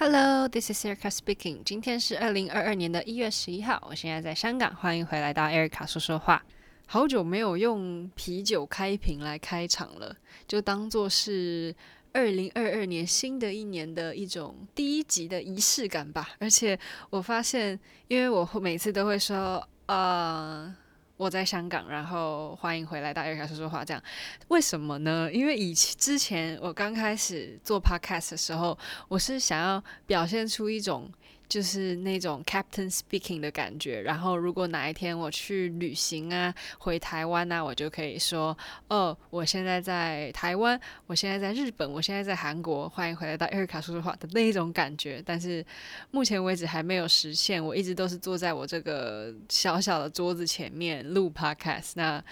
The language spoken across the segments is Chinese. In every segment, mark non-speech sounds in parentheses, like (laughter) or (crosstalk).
Hello，this is Erica speaking。今天是二零二二年的一月十一号，我现在在香港，欢迎回来到 Erica 说说话。好久没有用啤酒开瓶来开场了，就当做是二零二二年新的一年的一种第一集的仪式感吧。而且我发现，因为我每次都会说，呃。我在香港，然后欢迎回来大家开始说说话。这样为什么呢？因为以前之前我刚开始做 Podcast 的时候，我是想要表现出一种。就是那种 Captain Speaking 的感觉。然后，如果哪一天我去旅行啊，回台湾啊，我就可以说：“哦，我现在在台湾，我现在在日本，我现在在韩国，欢迎回来到 Erica 说说话的那种感觉。”但是目前为止还没有实现。我一直都是坐在我这个小小的桌子前面录 Podcast。那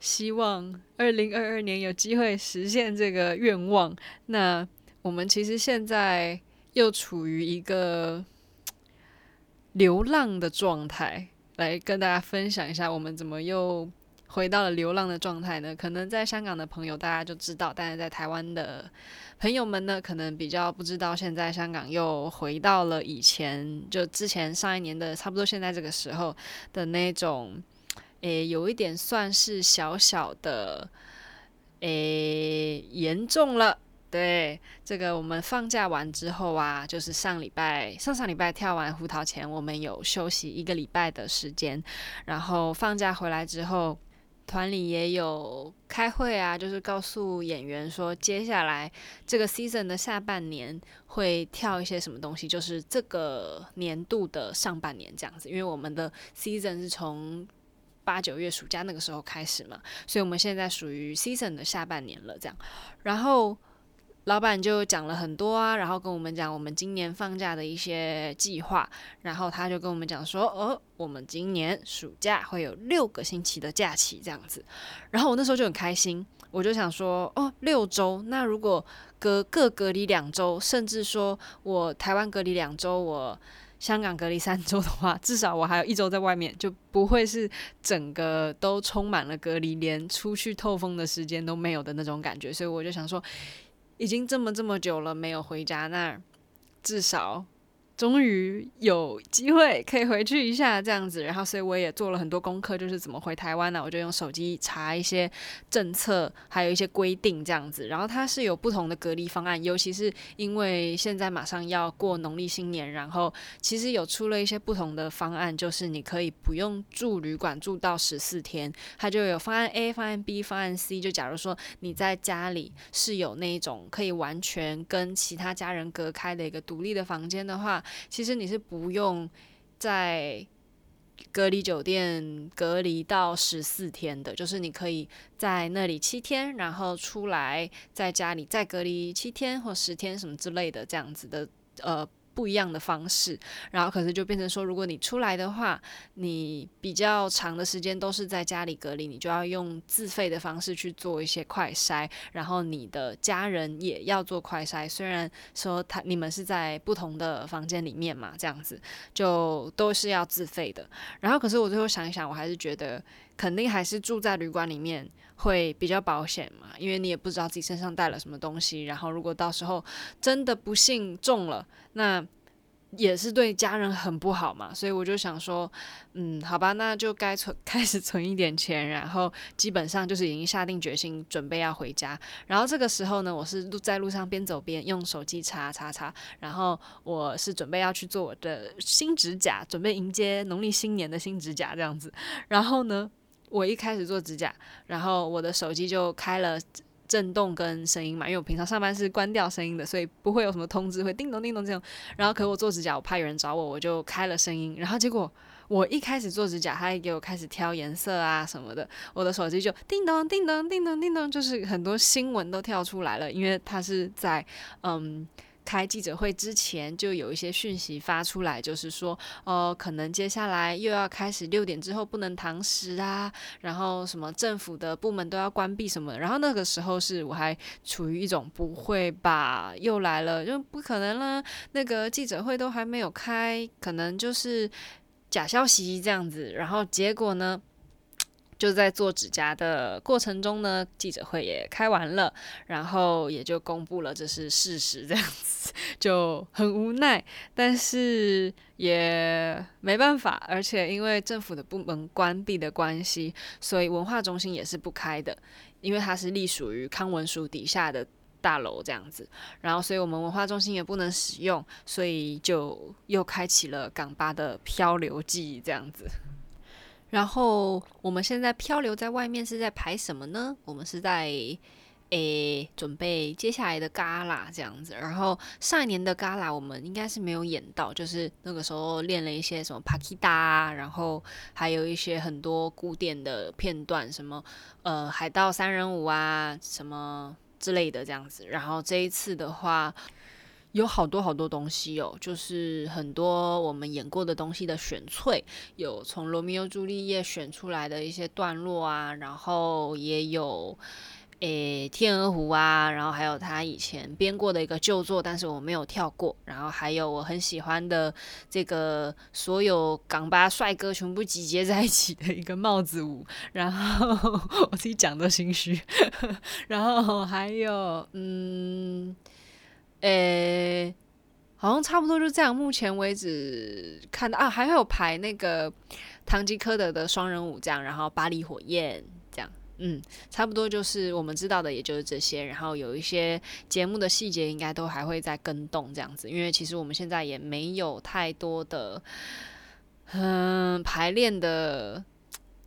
希望二零二二年有机会实现这个愿望。那我们其实现在又处于一个。流浪的状态，来跟大家分享一下，我们怎么又回到了流浪的状态呢？可能在香港的朋友大家就知道，但是在台湾的朋友们呢，可能比较不知道。现在香港又回到了以前，就之前上一年的差不多现在这个时候的那种，诶，有一点算是小小的，诶，严重了。对，这个我们放假完之后啊，就是上礼拜、上上礼拜跳完胡桃前，我们有休息一个礼拜的时间。然后放假回来之后，团里也有开会啊，就是告诉演员说，接下来这个 season 的下半年会跳一些什么东西，就是这个年度的上半年这样子。因为我们的 season 是从八九月暑假那个时候开始嘛，所以我们现在属于 season 的下半年了，这样。然后。老板就讲了很多啊，然后跟我们讲我们今年放假的一些计划，然后他就跟我们讲说，哦，我们今年暑假会有六个星期的假期这样子，然后我那时候就很开心，我就想说，哦，六周，那如果隔各隔离两周，甚至说我台湾隔离两周，我香港隔离三周的话，至少我还有一周在外面，就不会是整个都充满了隔离，连出去透风的时间都没有的那种感觉，所以我就想说。已经这么这么久了没有回家，那至少。终于有机会可以回去一下这样子，然后所以我也做了很多功课，就是怎么回台湾呢？我就用手机查一些政策，还有一些规定这样子。然后它是有不同的隔离方案，尤其是因为现在马上要过农历新年，然后其实有出了一些不同的方案，就是你可以不用住旅馆住到十四天，它就有方案 A、方案 B、方案 C。就假如说你在家里是有那种可以完全跟其他家人隔开的一个独立的房间的话。其实你是不用在隔离酒店隔离到十四天的，就是你可以在那里七天，然后出来在家里再隔离七天或十天什么之类的这样子的，呃。不一样的方式，然后可是就变成说，如果你出来的话，你比较长的时间都是在家里隔离，你就要用自费的方式去做一些快筛，然后你的家人也要做快筛。虽然说他你们是在不同的房间里面嘛，这样子就都是要自费的。然后可是我最后想一想，我还是觉得肯定还是住在旅馆里面会比较保险嘛，因为你也不知道自己身上带了什么东西，然后如果到时候真的不幸中了，那也是对家人很不好嘛，所以我就想说，嗯，好吧，那就该存 (laughs) 开始存一点钱，然后基本上就是已经下定决心准备要回家。然后这个时候呢，我是路在路上边走边用手机查查查，然后我是准备要去做我的新指甲，准备迎接农历新年的新指甲这样子。然后呢，我一开始做指甲，然后我的手机就开了。震动跟声音嘛，因为我平常上班是关掉声音的，所以不会有什么通知会叮咚叮咚这种。然后，可我做指甲，我怕有人找我，我就开了声音。然后结果我一开始做指甲，他还给我开始挑颜色啊什么的，我的手机就叮咚叮咚叮咚叮咚，就是很多新闻都跳出来了，因为它是在嗯。开记者会之前就有一些讯息发出来，就是说，哦，可能接下来又要开始六点之后不能堂食啊，然后什么政府的部门都要关闭什么，然后那个时候是我还处于一种不会吧，又来了，就不可能了，那个记者会都还没有开，可能就是假消息这样子，然后结果呢？就在做指甲的过程中呢，记者会也开完了，然后也就公布了这是事实，这样子就很无奈，但是也没办法，而且因为政府的部门关闭的关系，所以文化中心也是不开的，因为它是隶属于康文署底下的大楼这样子，然后所以我们文化中心也不能使用，所以就又开启了港巴的漂流记这样子。然后我们现在漂流在外面是在排什么呢？我们是在诶准备接下来的 Gala 这样子。然后上一年的 Gala 我们应该是没有演到，就是那个时候练了一些什么 Paquita，然后还有一些很多古典的片段，什么呃海盗三人舞啊什么之类的这样子。然后这一次的话。有好多好多东西哦，就是很多我们演过的东西的选粹，有从《罗密欧朱丽叶》选出来的一些段落啊，然后也有诶《天鹅湖》啊，然后还有他以前编过的一个旧作，但是我没有跳过，然后还有我很喜欢的这个所有港巴帅哥全部集结在一起的一个帽子舞，然后 (laughs) 我自己讲都心虚，(laughs) 然后还有嗯。诶、好像差不多就这样。目前为止看到啊，还会有排那个唐吉诃德的双人舞这样，然后巴黎火焰这样，嗯，差不多就是我们知道的，也就是这些。然后有一些节目的细节应该都还会再更动这样子，因为其实我们现在也没有太多的嗯排练的。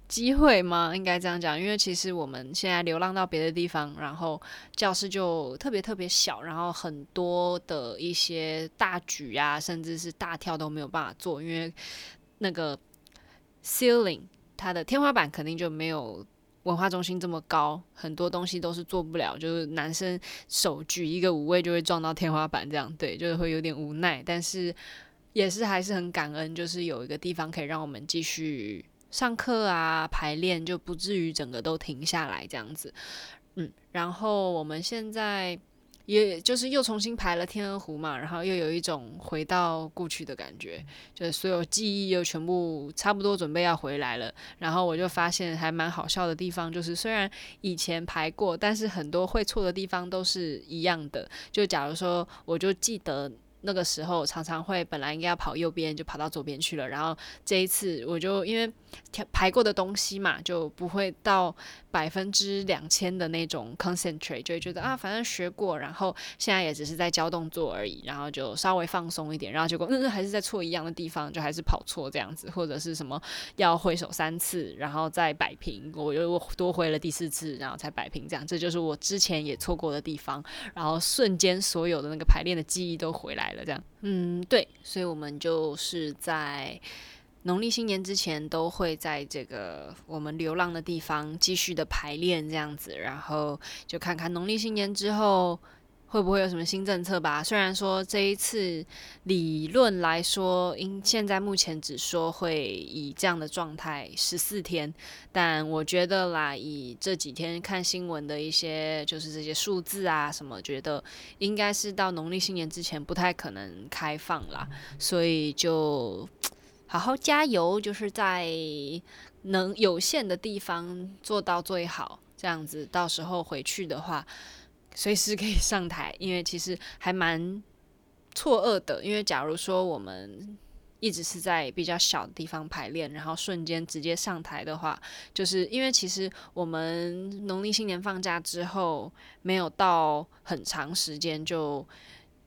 机会吗？应该这样讲，因为其实我们现在流浪到别的地方，然后教室就特别特别小，然后很多的一些大举啊，甚至是大跳都没有办法做，因为那个 ceiling 它的天花板肯定就没有文化中心这么高，很多东西都是做不了，就是男生手举一个五位就会撞到天花板，这样对，就是会有点无奈，但是也是还是很感恩，就是有一个地方可以让我们继续。上课啊，排练就不至于整个都停下来这样子，嗯，然后我们现在也就是又重新排了《天鹅湖》嘛，然后又有一种回到过去的感觉，就是所有记忆又全部差不多准备要回来了。然后我就发现还蛮好笑的地方，就是虽然以前排过，但是很多会错的地方都是一样的。就假如说，我就记得。那个时候常常会本来应该要跑右边，就跑到左边去了。然后这一次我就因为排过的东西嘛，就不会到百分之两千的那种 concentrate，就会觉得啊，反正学过，然后现在也只是在教动作而已，然后就稍微放松一点。然后结果嗯，还是在错一样的地方，就还是跑错这样子，或者是什么要挥手三次，然后再摆平，我又多挥了第四次，然后才摆平这样。这就是我之前也错过的地方。然后瞬间所有的那个排练的记忆都回来了。这样，嗯，对，所以我们就是在农历新年之前都会在这个我们流浪的地方继续的排练，这样子，然后就看看农历新年之后。会不会有什么新政策吧？虽然说这一次理论来说，因现在目前只说会以这样的状态十四天，但我觉得啦，以这几天看新闻的一些就是这些数字啊什么，觉得应该是到农历新年之前不太可能开放啦，所以就好好加油，就是在能有限的地方做到最好，这样子到时候回去的话。随时可以上台，因为其实还蛮错愕的。因为假如说我们一直是在比较小的地方排练，然后瞬间直接上台的话，就是因为其实我们农历新年放假之后没有到很长时间就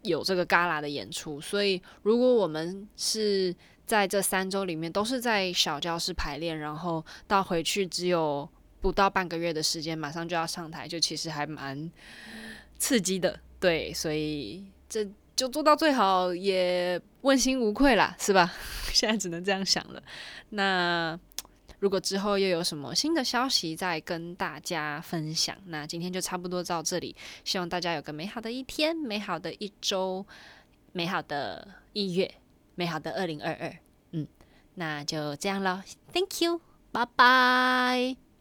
有这个旮旯的演出，所以如果我们是在这三周里面都是在小教室排练，然后到回去只有不到半个月的时间，马上就要上台，就其实还蛮。刺激的，对，所以这就做到最好，也问心无愧啦，是吧？(laughs) 现在只能这样想了。那如果之后又有什么新的消息，再跟大家分享。那今天就差不多到这里，希望大家有个美好的一天，美好的一周，美好的一月，美好的二零二二。嗯，那就这样了，Thank you，拜拜。